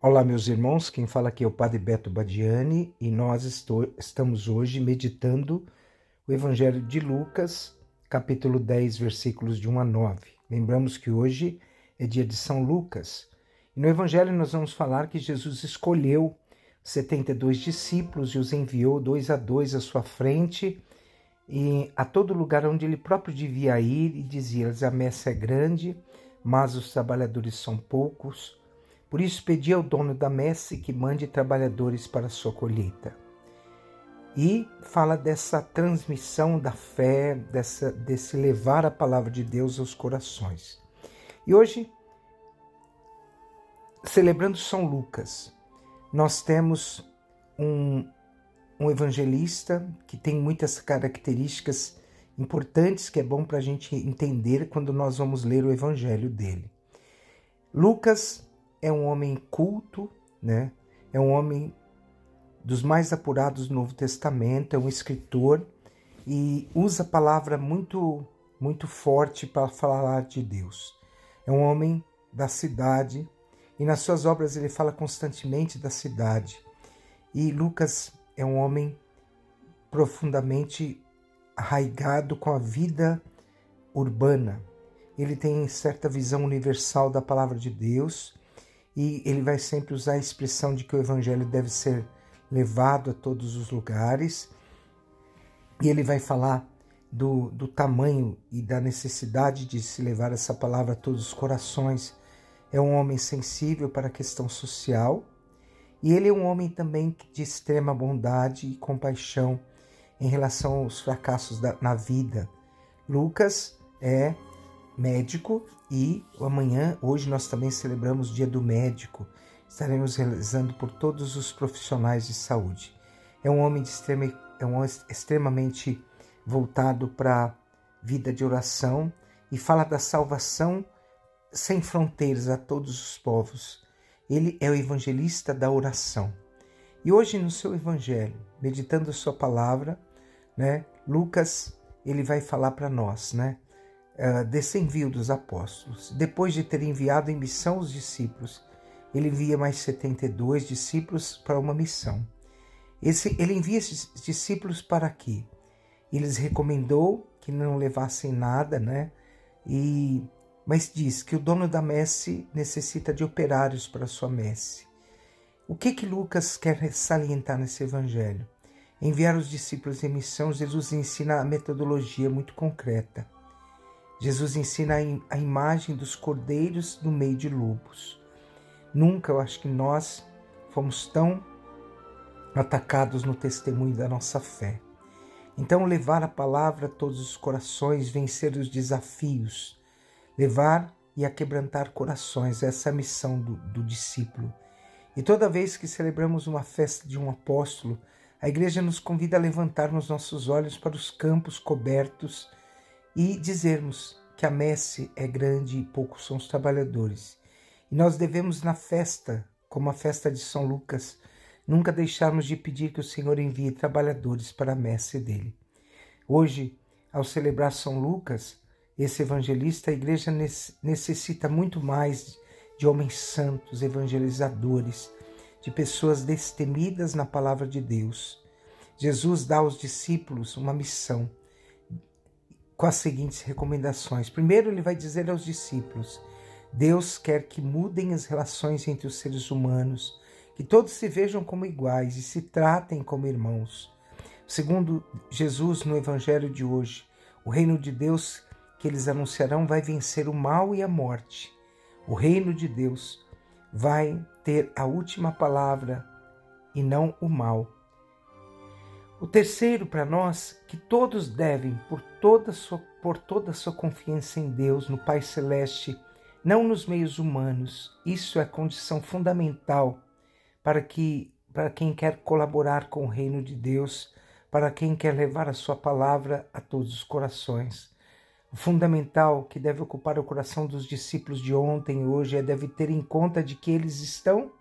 Olá, meus irmãos. Quem fala aqui é o Padre Beto Badiani e nós estou, estamos hoje meditando o Evangelho de Lucas, capítulo 10, versículos de 1 a 9. Lembramos que hoje é dia de São Lucas e no Evangelho nós vamos falar que Jesus escolheu 72 discípulos e os enviou dois a dois à sua frente e a todo lugar onde ele próprio devia ir e dizia-lhes: A messe é grande, mas os trabalhadores são poucos. Por isso pedi ao dono da messe que mande trabalhadores para a sua colheita. E fala dessa transmissão da fé, dessa, desse levar a palavra de Deus aos corações. E hoje, celebrando São Lucas, nós temos um, um evangelista que tem muitas características importantes que é bom para a gente entender quando nós vamos ler o evangelho dele. Lucas é um homem culto, né? É um homem dos mais apurados do Novo Testamento, é um escritor e usa a palavra muito muito forte para falar de Deus. É um homem da cidade e nas suas obras ele fala constantemente da cidade. E Lucas é um homem profundamente arraigado com a vida urbana. Ele tem certa visão universal da palavra de Deus e ele vai sempre usar a expressão de que o evangelho deve ser levado a todos os lugares. E ele vai falar do, do tamanho e da necessidade de se levar essa palavra a todos os corações. É um homem sensível para a questão social e ele é um homem também de extrema bondade e compaixão em relação aos fracassos da, na vida. Lucas é médico e amanhã, hoje nós também celebramos o Dia do Médico. Estaremos realizando por todos os profissionais de saúde. É um homem extrema, é um extremamente voltado para a vida de oração e fala da salvação sem fronteiras a todos os povos. Ele é o evangelista da oração. E hoje no seu evangelho, meditando a sua palavra, né, Lucas, ele vai falar para nós, né? Uh, desse envio dos apóstolos. Depois de ter enviado em missão os discípulos, ele envia mais 72 discípulos para uma missão. Esse, ele envia esses discípulos para quê? Ele recomendou que não levassem nada, né? E, mas diz que o dono da messe necessita de operários para sua messe. O que que Lucas quer salientar nesse evangelho? Enviar os discípulos em missão, Jesus ensina a metodologia muito concreta. Jesus ensina a imagem dos cordeiros no meio de lobos. Nunca eu acho que nós fomos tão atacados no testemunho da nossa fé. Então, levar a palavra a todos os corações, vencer os desafios, levar e aquebrantar corações, essa é a missão do, do discípulo. E toda vez que celebramos uma festa de um apóstolo, a igreja nos convida a levantarmos nossos olhos para os campos cobertos e dizermos que a messe é grande e poucos são os trabalhadores. E nós devemos, na festa, como a festa de São Lucas, nunca deixarmos de pedir que o Senhor envie trabalhadores para a messe dele. Hoje, ao celebrar São Lucas, esse evangelista, a igreja necessita muito mais de homens santos, evangelizadores, de pessoas destemidas na palavra de Deus. Jesus dá aos discípulos uma missão com as seguintes recomendações. Primeiro, ele vai dizer aos discípulos: Deus quer que mudem as relações entre os seres humanos, que todos se vejam como iguais e se tratem como irmãos. Segundo Jesus no evangelho de hoje, o reino de Deus que eles anunciarão vai vencer o mal e a morte. O reino de Deus vai ter a última palavra e não o mal. O terceiro para nós, que todos devem, por toda, sua, por toda sua confiança em Deus, no Pai Celeste, não nos meios humanos. Isso é condição fundamental para que para quem quer colaborar com o reino de Deus, para quem quer levar a sua palavra a todos os corações. O fundamental que deve ocupar o coração dos discípulos de ontem e hoje é deve ter em conta de que eles estão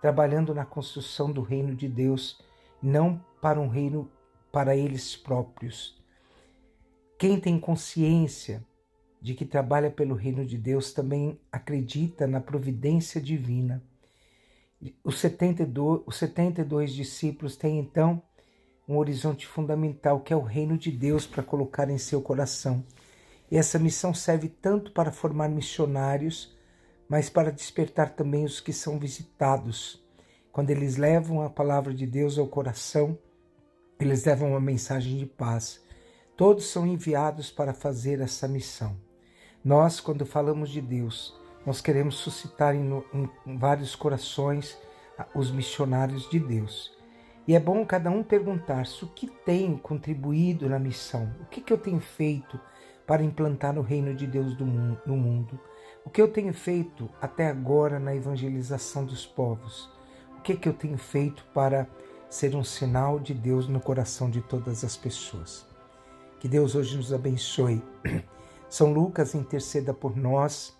trabalhando na construção do reino de Deus, não para um reino para eles próprios. Quem tem consciência de que trabalha pelo reino de Deus também acredita na providência divina. Os 72, os 72 discípulos têm então um horizonte fundamental que é o reino de Deus para colocar em seu coração. E essa missão serve tanto para formar missionários, mas para despertar também os que são visitados. Quando eles levam a palavra de Deus ao coração, eles levam uma mensagem de paz. Todos são enviados para fazer essa missão. Nós, quando falamos de Deus, nós queremos suscitar em, em, vários corações os missionários de Deus. E é bom cada um perguntar-se o que tenho contribuído na missão, o que, que eu tenho feito para implantar o reino de Deus no mundo, o que eu tenho feito até agora na evangelização dos povos, que, que eu tenho feito para ser um sinal de Deus no coração de todas as pessoas. Que Deus hoje nos abençoe. São Lucas interceda por nós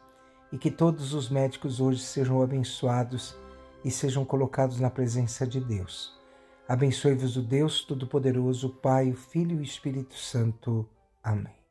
e que todos os médicos hoje sejam abençoados e sejam colocados na presença de Deus. Abençoe-vos o Deus Todo-Poderoso, Pai, Filho e Espírito Santo. Amém.